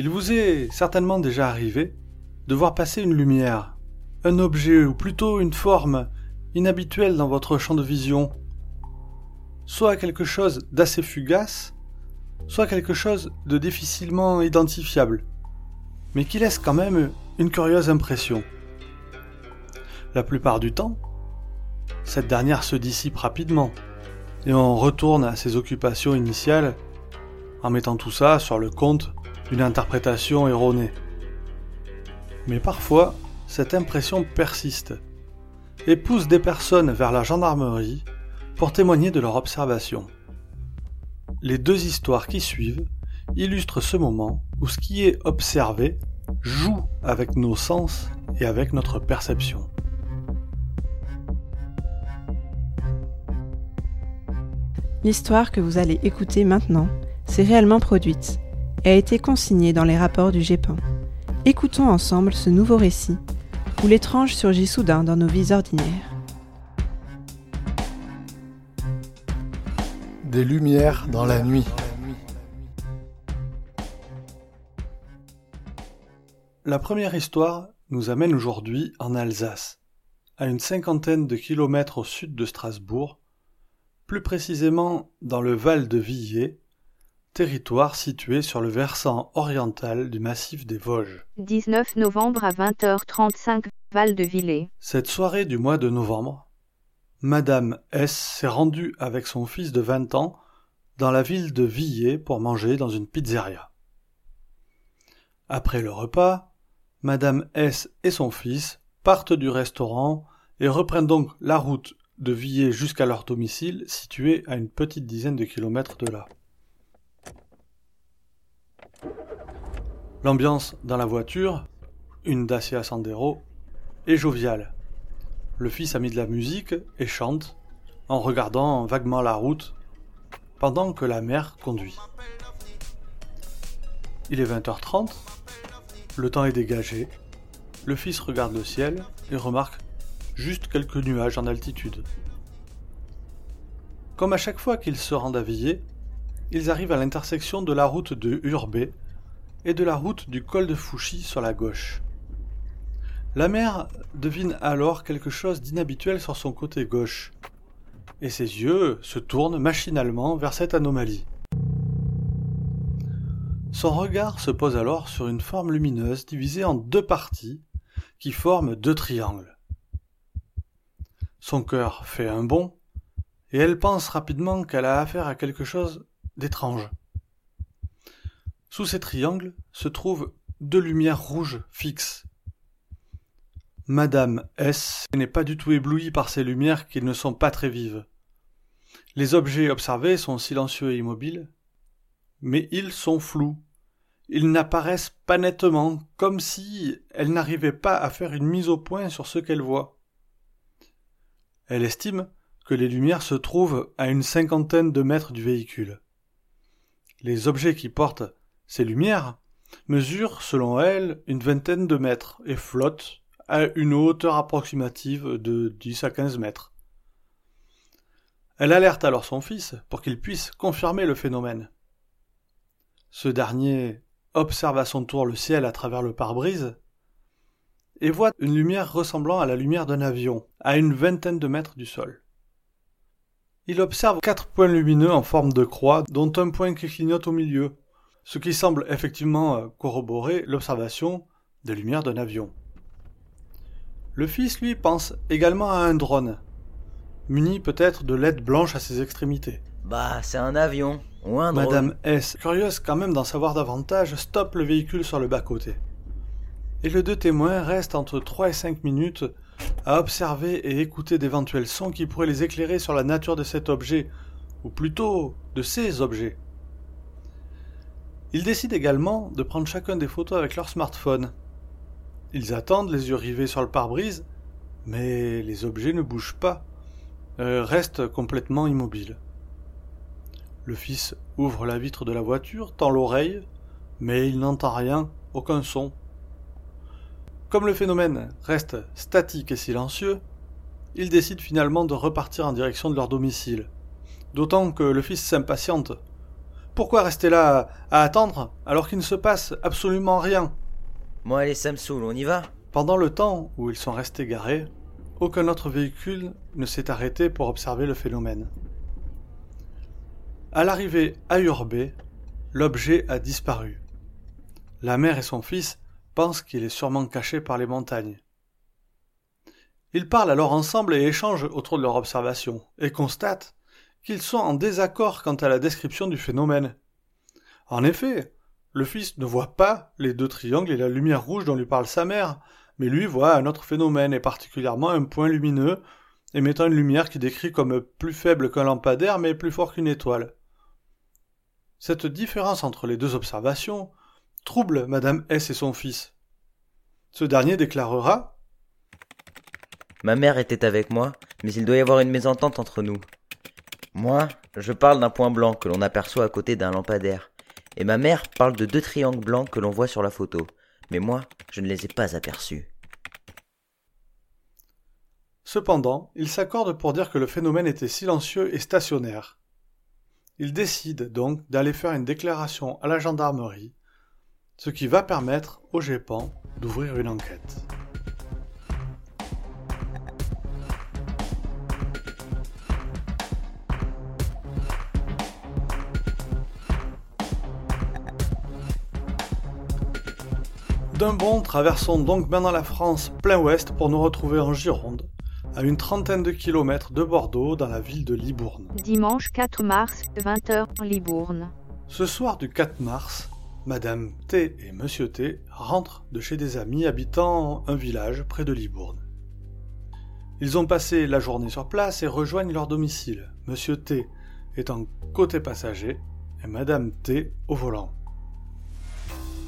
Il vous est certainement déjà arrivé de voir passer une lumière, un objet ou plutôt une forme inhabituelle dans votre champ de vision, soit quelque chose d'assez fugace, soit quelque chose de difficilement identifiable, mais qui laisse quand même une curieuse impression. La plupart du temps, cette dernière se dissipe rapidement, et on retourne à ses occupations initiales en mettant tout ça sur le compte d'une interprétation erronée. Mais parfois, cette impression persiste et pousse des personnes vers la gendarmerie pour témoigner de leur observation. Les deux histoires qui suivent illustrent ce moment où ce qui est observé joue avec nos sens et avec notre perception. L'histoire que vous allez écouter maintenant s'est réellement produite a été consignée dans les rapports du GEPAN. Écoutons ensemble ce nouveau récit où l'étrange surgit soudain dans nos vies ordinaires. Des lumières dans la nuit. La première histoire nous amène aujourd'hui en Alsace, à une cinquantaine de kilomètres au sud de Strasbourg, plus précisément dans le Val de Villers, territoire situé sur le versant oriental du massif des Vosges. 19 novembre à 20h35, Val de Villers. Cette soirée du mois de novembre, Madame S s'est rendue avec son fils de 20 ans dans la ville de Villers pour manger dans une pizzeria. Après le repas, Madame S et son fils partent du restaurant et reprennent donc la route de Villers jusqu'à leur domicile situé à une petite dizaine de kilomètres de là. L'ambiance dans la voiture, une Dacia Sandero, est joviale. Le fils a mis de la musique et chante en regardant vaguement la route pendant que la mère conduit. Il est 20h30, le temps est dégagé, le fils regarde le ciel et remarque juste quelques nuages en altitude. Comme à chaque fois qu'ils se rendent à Villers, ils arrivent à l'intersection de la route de Urbé et de la route du col de Fouchy sur la gauche. La mère devine alors quelque chose d'inhabituel sur son côté gauche, et ses yeux se tournent machinalement vers cette anomalie. Son regard se pose alors sur une forme lumineuse divisée en deux parties qui forment deux triangles. Son cœur fait un bond, et elle pense rapidement qu'elle a affaire à quelque chose d'étrange. Sous ces triangles se trouvent deux lumières rouges fixes. Madame S n'est pas du tout éblouie par ces lumières qui ne sont pas très vives. Les objets observés sont silencieux et immobiles, mais ils sont flous. Ils n'apparaissent pas nettement, comme si elle n'arrivait pas à faire une mise au point sur ce qu'elle voit. Elle estime que les lumières se trouvent à une cinquantaine de mètres du véhicule. Les objets qui portent ces lumières mesurent, selon elle, une vingtaine de mètres et flottent à une hauteur approximative de 10 à 15 mètres. Elle alerte alors son fils pour qu'il puisse confirmer le phénomène. Ce dernier observe à son tour le ciel à travers le pare-brise et voit une lumière ressemblant à la lumière d'un avion, à une vingtaine de mètres du sol. Il observe quatre points lumineux en forme de croix, dont un point qui clignote au milieu, ce qui semble effectivement euh, corroborer l'observation des lumières d'un avion. Le fils, lui, pense également à un drone, muni peut-être de LED blanche à ses extrémités. Bah, c'est un avion, ou un drone. Madame S, curieuse quand même d'en savoir davantage, stoppe le véhicule sur le bas-côté et les deux témoins restent entre 3 et 5 minutes à observer et écouter d'éventuels sons qui pourraient les éclairer sur la nature de cet objet, ou plutôt de ces objets. Ils décident également de prendre chacun des photos avec leur smartphone. Ils attendent les yeux rivés sur le pare-brise, mais les objets ne bougent pas, euh, restent complètement immobiles. Le fils ouvre la vitre de la voiture, tend l'oreille, mais il n'entend rien, aucun son. Comme le phénomène reste statique et silencieux, ils décident finalement de repartir en direction de leur domicile. D'autant que le fils s'impatiente Pourquoi rester là à attendre alors qu'il ne se passe absolument rien? Moi, allez, saoule, on y va? Pendant le temps où ils sont restés garés, aucun autre véhicule ne s'est arrêté pour observer le phénomène. À l'arrivée à Urbé, l'objet a disparu. La mère et son fils pensent qu'il est sûrement caché par les montagnes. Ils parlent alors ensemble et échangent autour de leur observation, et constatent qu'ils sont en désaccord quant à la description du phénomène. En effet, le fils ne voit pas les deux triangles et la lumière rouge dont lui parle sa mère, mais lui voit un autre phénomène, et particulièrement un point lumineux, émettant une lumière qui décrit comme plus faible qu'un lampadaire, mais plus fort qu'une étoile. Cette différence entre les deux observations trouble Madame S et son fils. Ce dernier déclarera Ma mère était avec moi, mais il doit y avoir une mésentente entre nous. Moi, je parle d'un point blanc que l'on aperçoit à côté d'un lampadaire, et ma mère parle de deux triangles blancs que l'on voit sur la photo, mais moi, je ne les ai pas aperçus. Cependant, ils s'accordent pour dire que le phénomène était silencieux et stationnaire. Ils décident donc d'aller faire une déclaration à la gendarmerie, ce qui va permettre au GEPAN d'ouvrir une enquête. D'un bond, traversons donc maintenant la France plein ouest pour nous retrouver en Gironde, à une trentaine de kilomètres de Bordeaux, dans la ville de Libourne. Dimanche 4 mars, 20h, Libourne. Ce soir du 4 mars, Madame T et Monsieur T rentrent de chez des amis habitant un village près de Libourne. Ils ont passé la journée sur place et rejoignent leur domicile, Monsieur T étant côté passager et Madame T au volant.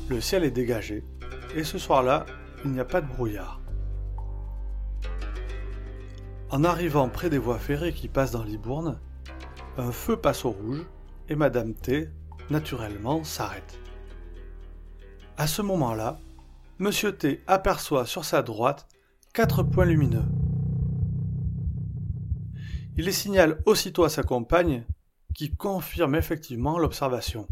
Le ciel est dégagé et ce soir-là, il n'y a pas de brouillard. En arrivant près des voies ferrées qui passent dans Libourne, un feu passe au rouge et Madame T, naturellement, s'arrête. À ce moment-là, Monsieur T aperçoit sur sa droite quatre points lumineux. Il les signale aussitôt à sa compagne, qui confirme effectivement l'observation.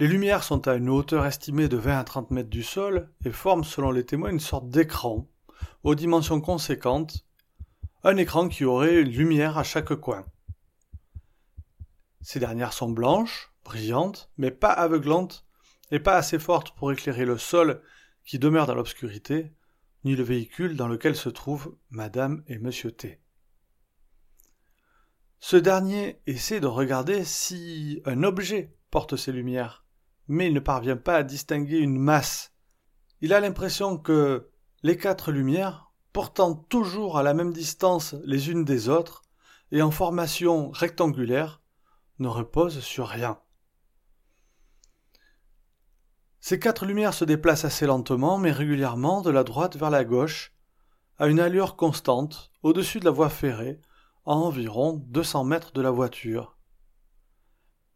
Les lumières sont à une hauteur estimée de 20 à 30 mètres du sol et forment selon les témoins une sorte d'écran, aux dimensions conséquentes, un écran qui aurait une lumière à chaque coin. Ces dernières sont blanches, brillantes, mais pas aveuglantes et pas assez fortes pour éclairer le sol qui demeure dans l'obscurité, ni le véhicule dans lequel se trouvent Madame et Monsieur T. Ce dernier essaie de regarder si un objet porte ces lumières, mais il ne parvient pas à distinguer une masse. Il a l'impression que les quatre lumières, portant toujours à la même distance les unes des autres, et en formation rectangulaire, ne reposent sur rien. Ces quatre lumières se déplacent assez lentement, mais régulièrement de la droite vers la gauche, à une allure constante, au-dessus de la voie ferrée, à environ 200 mètres de la voiture.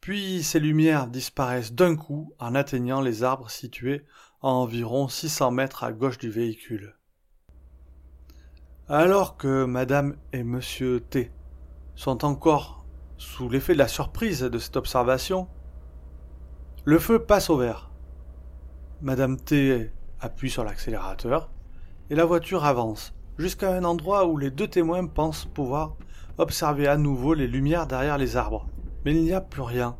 Puis ces lumières disparaissent d'un coup en atteignant les arbres situés à environ 600 mètres à gauche du véhicule. Alors que Madame et Monsieur T sont encore sous l'effet de la surprise de cette observation, le feu passe au vert. Madame T appuie sur l'accélérateur et la voiture avance jusqu'à un endroit où les deux témoins pensent pouvoir observer à nouveau les lumières derrière les arbres mais il n'y a plus rien.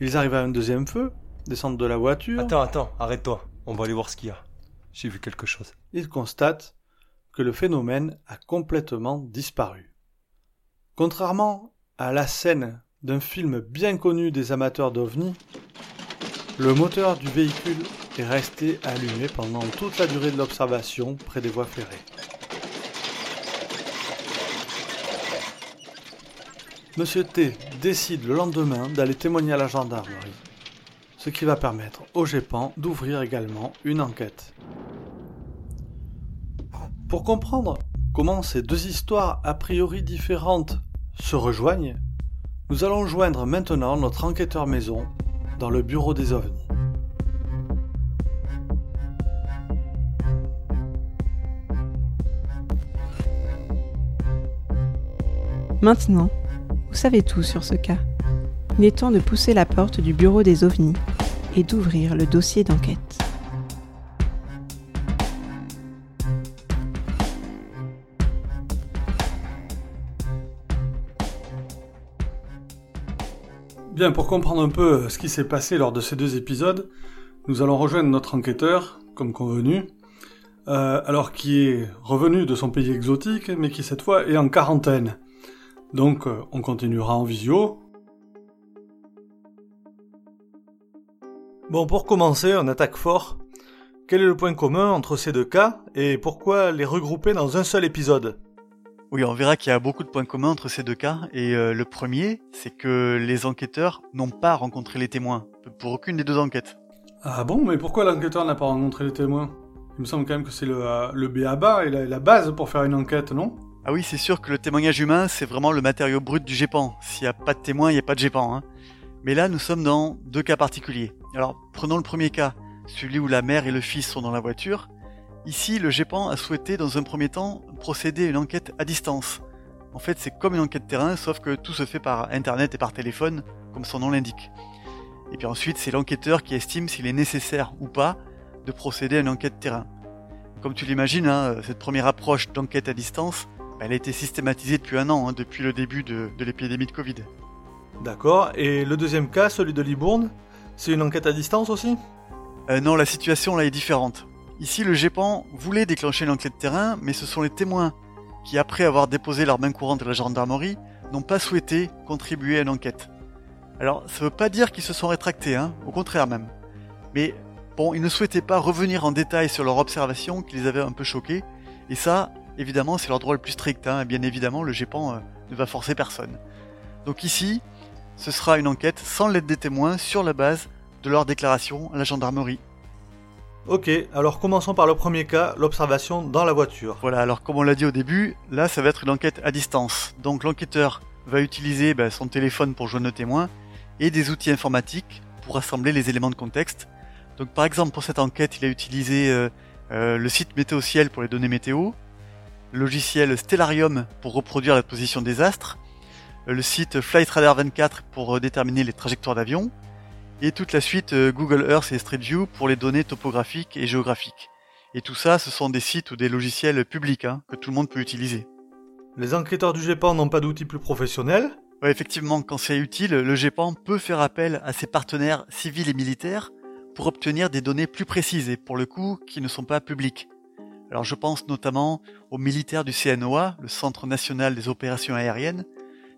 Ils arrivent à un deuxième feu, descendent de la voiture. Attends, attends, arrête-toi. On va aller voir ce qu'il y a. J'ai vu quelque chose. Ils constatent que le phénomène a complètement disparu. Contrairement à la scène d'un film bien connu des amateurs d'OVNI, le moteur du véhicule est resté allumé pendant toute la durée de l'observation près des voies ferrées. Monsieur T décide le lendemain d'aller témoigner à la gendarmerie, ce qui va permettre au GEPAN d'ouvrir également une enquête. Pour comprendre comment ces deux histoires a priori différentes se rejoignent, nous allons joindre maintenant notre enquêteur maison dans le bureau des ovnis. Maintenant, vous savez tout sur ce cas. il est temps de pousser la porte du bureau des ovnis et d'ouvrir le dossier d'enquête. Bien, pour comprendre un peu ce qui s'est passé lors de ces deux épisodes, nous allons rejoindre notre enquêteur, comme convenu, euh, alors qui est revenu de son pays exotique, mais qui cette fois est en quarantaine. Donc euh, on continuera en visio. Bon, pour commencer, on attaque fort. Quel est le point commun entre ces deux cas et pourquoi les regrouper dans un seul épisode? Oui, on verra qu'il y a beaucoup de points communs entre ces deux cas. Et euh, le premier, c'est que les enquêteurs n'ont pas rencontré les témoins pour aucune des deux enquêtes. Ah bon, mais pourquoi l'enquêteur n'a pas rencontré les témoins? Il me semble quand même que c'est le, euh, le BABA et la, la base pour faire une enquête, non? Ah oui, c'est sûr que le témoignage humain, c'est vraiment le matériau brut du GEPAN. S'il n'y a pas de témoin, il n'y a pas de GEPAN. Hein. Mais là, nous sommes dans deux cas particuliers. Alors, prenons le premier cas, celui où la mère et le fils sont dans la voiture. Ici, le GEPAN a souhaité, dans un premier temps, procéder à une enquête à distance. En fait, c'est comme une enquête terrain, sauf que tout se fait par Internet et par téléphone, comme son nom l'indique. Et puis ensuite, c'est l'enquêteur qui estime s'il est nécessaire ou pas de procéder à une enquête terrain. Comme tu l'imagines, hein, cette première approche d'enquête à distance, elle a été systématisée depuis un an, hein, depuis le début de, de l'épidémie de Covid. D'accord, et le deuxième cas, celui de Libourne, c'est une enquête à distance aussi? Euh, non, la situation là est différente. Ici, le GEPAN voulait déclencher une enquête terrain, mais ce sont les témoins qui, après avoir déposé leur main courante à la gendarmerie, n'ont pas souhaité contribuer à une enquête. Alors, ça veut pas dire qu'ils se sont rétractés, hein, au contraire même. Mais bon, ils ne souhaitaient pas revenir en détail sur leur observation qui les avait un peu choqués, et ça, évidemment, c'est leur droit le plus strict, hein, et bien évidemment, le GEPAN euh, ne va forcer personne. Donc ici, ce sera une enquête sans l'aide des témoins sur la base de leur déclaration à la gendarmerie. Ok, alors commençons par le premier cas, l'observation dans la voiture. Voilà, alors comme on l'a dit au début, là ça va être une enquête à distance. Donc l'enquêteur va utiliser bah, son téléphone pour joindre le témoin et des outils informatiques pour rassembler les éléments de contexte. Donc par exemple pour cette enquête, il a utilisé euh, euh, le site Météo-Ciel pour les données météo, logiciel Stellarium pour reproduire la position des astres, le site Flight Radar 24 pour euh, déterminer les trajectoires d'avion, et toute la suite euh, Google Earth et Street View pour les données topographiques et géographiques. Et tout ça, ce sont des sites ou des logiciels publics hein, que tout le monde peut utiliser. Les enquêteurs du GEPAN n'ont pas d'outils plus professionnels? Ouais, effectivement, quand c'est utile, le GEPAN peut faire appel à ses partenaires civils et militaires pour obtenir des données plus précises et pour le coup qui ne sont pas publiques. Alors je pense notamment aux militaires du CNOA, le Centre national des opérations aériennes.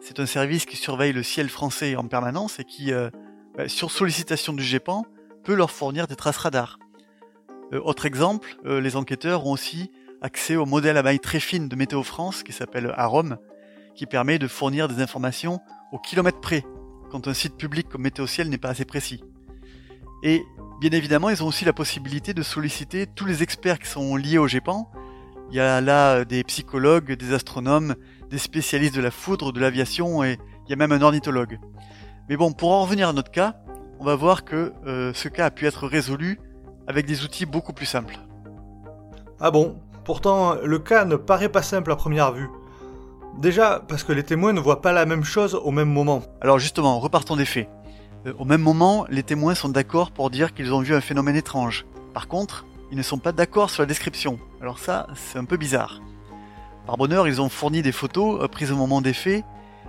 C'est un service qui surveille le ciel français en permanence et qui, euh, bah, sur sollicitation du GEPAN, peut leur fournir des traces radars. Euh, autre exemple, euh, les enquêteurs ont aussi accès au modèle à maille très fine de Météo France qui s'appelle AROM, qui permet de fournir des informations au kilomètre près, quand un site public comme Météo Ciel n'est pas assez précis. Et bien évidemment, ils ont aussi la possibilité de solliciter tous les experts qui sont liés au GEPAN. Il y a là des psychologues, des astronomes, des spécialistes de la foudre, de l'aviation et il y a même un ornithologue. Mais bon, pour en revenir à notre cas, on va voir que euh, ce cas a pu être résolu avec des outils beaucoup plus simples. Ah bon? Pourtant, le cas ne paraît pas simple à première vue. Déjà, parce que les témoins ne voient pas la même chose au même moment. Alors justement, repartons des faits. Euh, au même moment, les témoins sont d'accord pour dire qu'ils ont vu un phénomène étrange. Par contre, ils ne sont pas d'accord sur la description. Alors ça, c'est un peu bizarre. Par bonheur, ils ont fourni des photos euh, prises au moment des faits,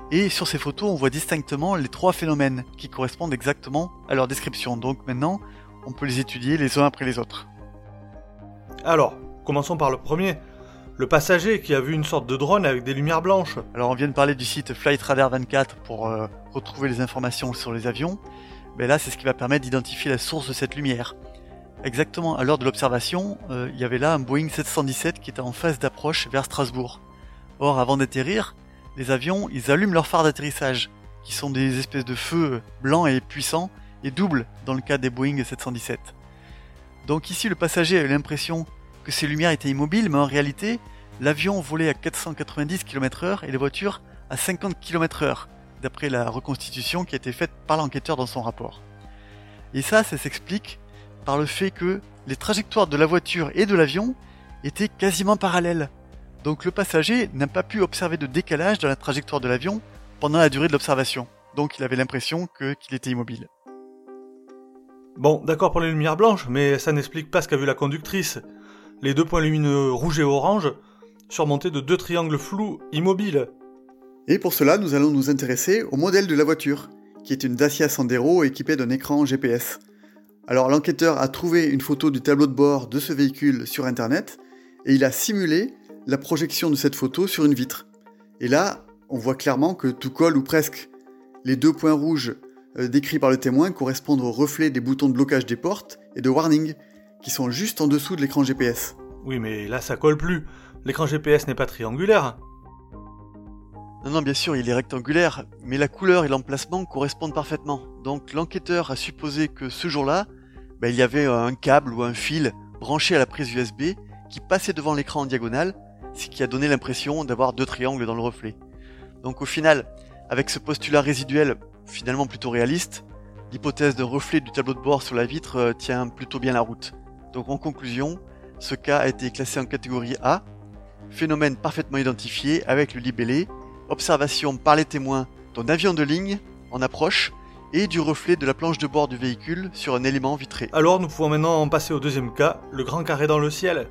et sur ces photos, on voit distinctement les trois phénomènes qui correspondent exactement à leur description. Donc maintenant, on peut les étudier les uns après les autres. Alors, commençons par le premier. Le passager qui a vu une sorte de drone avec des lumières blanches. Alors on vient de parler du site Flight Radar 24 pour euh, retrouver les informations sur les avions. Mais là, c'est ce qui va permettre d'identifier la source de cette lumière. Exactement à l'heure de l'observation, euh, il y avait là un Boeing 717 qui était en phase d'approche vers Strasbourg. Or, avant d'atterrir, les avions, ils allument leurs phares d'atterrissage, qui sont des espèces de feux blancs et puissants, et doubles dans le cas des Boeing 717. Donc ici, le passager a eu l'impression que ces lumières étaient immobiles, mais en réalité, l'avion volait à 490 km/h et les voitures à 50 km/h, d'après la reconstitution qui a été faite par l'enquêteur dans son rapport. Et ça, ça s'explique par le fait que les trajectoires de la voiture et de l'avion étaient quasiment parallèles. Donc le passager n'a pas pu observer de décalage dans la trajectoire de l'avion pendant la durée de l'observation. donc il avait l'impression qu'il était immobile. Bon, d'accord pour les lumières blanches, mais ça n'explique pas ce qu'a vu la conductrice. Les deux points lumineux rouge et orange, surmontés de deux triangles flous immobiles. Et pour cela, nous allons nous intéresser au modèle de la voiture, qui est une Dacia Sandero équipée d'un écran GPS. Alors l'enquêteur a trouvé une photo du tableau de bord de ce véhicule sur Internet, et il a simulé la projection de cette photo sur une vitre. Et là, on voit clairement que tout colle ou presque. Les deux points rouges euh, décrits par le témoin correspondent aux reflets des boutons de blocage des portes et de warning, qui sont juste en dessous de l'écran GPS. Oui, mais là ça colle plus. L'écran GPS n'est pas triangulaire. Non, non, bien sûr, il est rectangulaire, mais la couleur et l'emplacement correspondent parfaitement. Donc l'enquêteur a supposé que ce jour-là, bah, il y avait un câble ou un fil branché à la prise USB qui passait devant l'écran en diagonale, ce qui a donné l'impression d'avoir deux triangles dans le reflet. Donc au final, avec ce postulat résiduel finalement plutôt réaliste, l'hypothèse de reflet du tableau de bord sur la vitre euh, tient plutôt bien la route. Donc en conclusion, ce cas a été classé en catégorie A, phénomène parfaitement identifié avec le libellé, observation par les témoins d'un avion de ligne en approche et du reflet de la planche de bord du véhicule sur un élément vitré. Alors nous pouvons maintenant en passer au deuxième cas, le grand carré dans le ciel.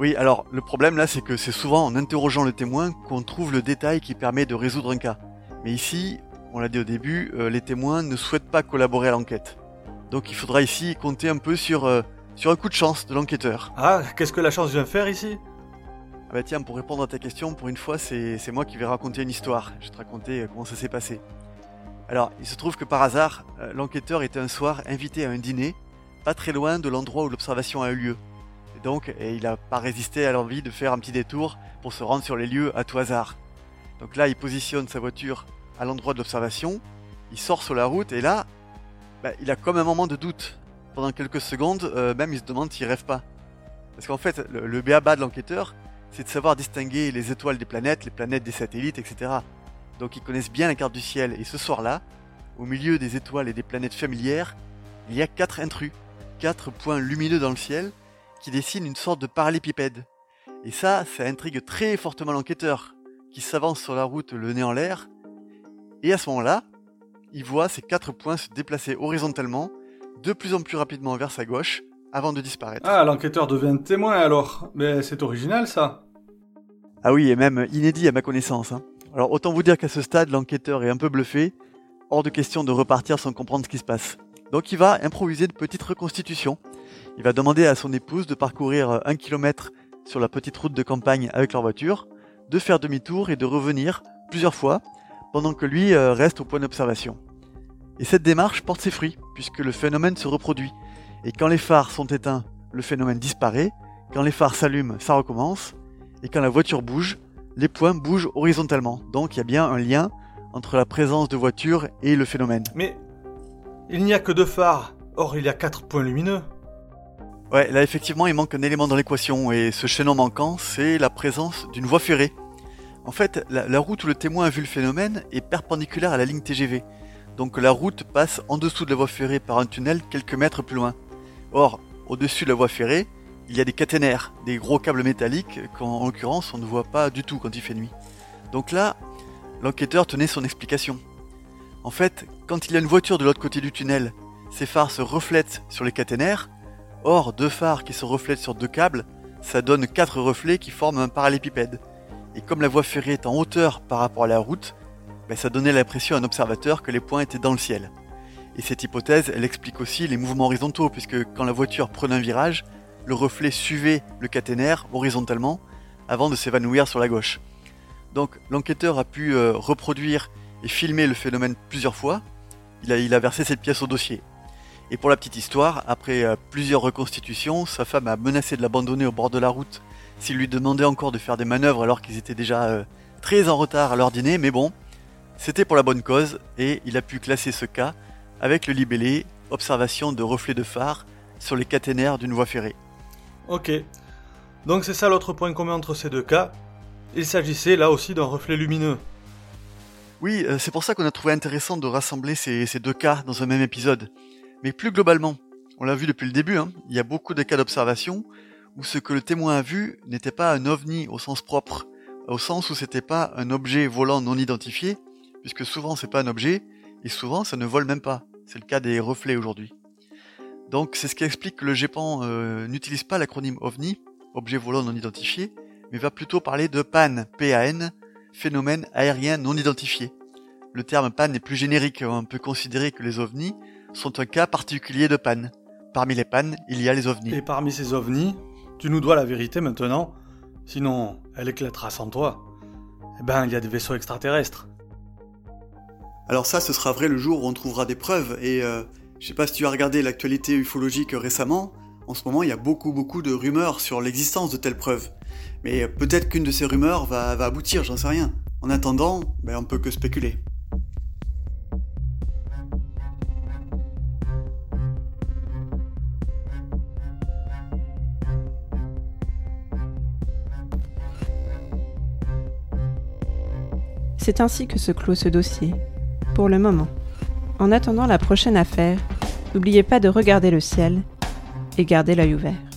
Oui, alors le problème là, c'est que c'est souvent en interrogeant le témoin qu'on trouve le détail qui permet de résoudre un cas. Mais ici, on l'a dit au début, euh, les témoins ne souhaitent pas collaborer à l'enquête. Donc il faudra ici compter un peu sur, euh, sur un coup de chance de l'enquêteur. Ah, qu'est-ce que la chance vient faire ici? Ah bah tiens, pour répondre à ta question, pour une fois, c'est moi qui vais raconter une histoire. Je vais te raconter euh, comment ça s'est passé. Alors, il se trouve que par hasard, euh, l'enquêteur était un soir invité à un dîner, pas très loin de l'endroit où l'observation a eu lieu. Et donc, et il n'a pas résisté à l'envie de faire un petit détour pour se rendre sur les lieux à tout hasard. Donc là, il positionne sa voiture à l'endroit de l'observation, il sort sur la route et là, bah, il a comme un moment de doute. Pendant quelques secondes, euh, même il se demande s'il rêve pas. Parce qu'en fait, le, le béaba de l'enquêteur, c'est de savoir distinguer les étoiles des planètes, les planètes des satellites, etc. Donc ils connaissent bien la carte du ciel. Et ce soir-là, au milieu des étoiles et des planètes familières, il y a quatre intrus, quatre points lumineux dans le ciel, qui dessinent une sorte de parallépipède. Et ça, ça intrigue très fortement l'enquêteur, qui s'avance sur la route le nez en l'air. Et à ce moment-là, il voit ces quatre points se déplacer horizontalement, de plus en plus rapidement vers sa gauche, avant de disparaître. Ah, l'enquêteur devient témoin alors. Mais c'est original ça. Ah oui, et même inédit à ma connaissance. hein. Alors autant vous dire qu'à ce stade, l'enquêteur est un peu bluffé, hors de question de repartir sans comprendre ce qui se passe. Donc il va improviser de petites reconstitutions. Il va demander à son épouse de parcourir un kilomètre sur la petite route de campagne avec leur voiture, de faire demi-tour et de revenir plusieurs fois, pendant que lui euh, reste au point d'observation. Et cette démarche porte ses fruits, puisque le phénomène se reproduit. Et quand les phares sont éteints, le phénomène disparaît, quand les phares s'allument, ça recommence, et quand la voiture bouge, les points bougent horizontalement. Donc il y a bien un lien entre la présence de voitures et le phénomène. Mais il n'y a que deux phares. Or, il y a quatre points lumineux. Ouais, là effectivement il manque un élément dans l'équation, et ce chaînon manquant, c'est la présence d'une voie ferrée. En fait, la, la route où le témoin a vu le phénomène est perpendiculaire à la ligne TGV. Donc la route passe en dessous de la voie ferrée par un tunnel quelques mètres plus loin. Or, au-dessus de la voie ferrée, il y a des caténaires, des gros câbles métalliques qu'en l'occurrence on ne voit pas du tout quand il fait nuit. Donc là, l'enquêteur tenait son explication. En fait, quand il y a une voiture de l'autre côté du tunnel, ces phares se reflètent sur les caténaires. Or, deux phares qui se reflètent sur deux câbles, ça donne quatre reflets qui forment un parallépipède. Et comme la voie ferrée est en hauteur par rapport à la route, ben, ça donnait l'impression à un observateur que les points étaient dans le ciel. Et cette hypothèse, elle explique aussi les mouvements horizontaux, puisque quand la voiture prenait un virage, le reflet suivait le caténaire horizontalement avant de s'évanouir sur la gauche. Donc l'enquêteur a pu euh, reproduire et filmer le phénomène plusieurs fois. Il a, versé cette pièce au dossier. Et pour la petite histoire, après euh, plusieurs reconstitutions, sa femme a menacé de l'abandonner au bord de la route s'il lui demandait encore de faire des manœuvres alors qu'ils étaient déjà euh, très en retard à leur dîner, mais bon, c'était pour la bonne cause et il a pu classer ce cas avec le libellé observation de reflets de phare sur les caténaires d'une voie ferrée. Ok. Donc c'est ça l'autre point commun entre ces deux cas. Il s'agissait là aussi d'un reflet lumineux. Oui, euh, c'est pour ça qu'on a trouvé intéressant de rassembler ces, ces deux cas dans un même épisode. Mais plus globalement, on l'a vu depuis le début, hein, il y a beaucoup de cas d'observation où ce que le témoin a vu n'était pas un ovni au sens propre, au sens où c'était pas un objet volant non identifié, puisque souvent c'est pas un objet, et souvent ça ne vole même pas. C'est le cas des reflets aujourd'hui. Donc c'est ce qui explique que le GEPAN euh, n'utilise pas l'acronyme OVNI, objet volant non identifié, mais va plutôt parler de PAN, P-A-N, phénomène aérien non identifié. Le terme PAN est plus générique, on peut considérer que les ovnis sont un cas particulier de PAN. Parmi les PAN, il y a les ovnis. Et parmi ces ovnis, tu nous dois la vérité maintenant, sinon elle éclatera sans toi. Eh ben, il y a des vaisseaux extraterrestres. Alors ça, ce sera vrai le jour où on trouvera des preuves, et euh, je sais pas si tu as regardé l'actualité ufologique récemment, en ce moment il y a beaucoup beaucoup de rumeurs sur l'existence de telles preuves. Mais peut-être qu'une de ces rumeurs va, aboutir, j'en sais rien. En attendant, ben, on peut que spéculer. C'est ainsi que se clôt ce dossier, pour le moment. En attendant la prochaine affaire, n'oubliez pas de regarder le ciel et garder l'œil ouvert.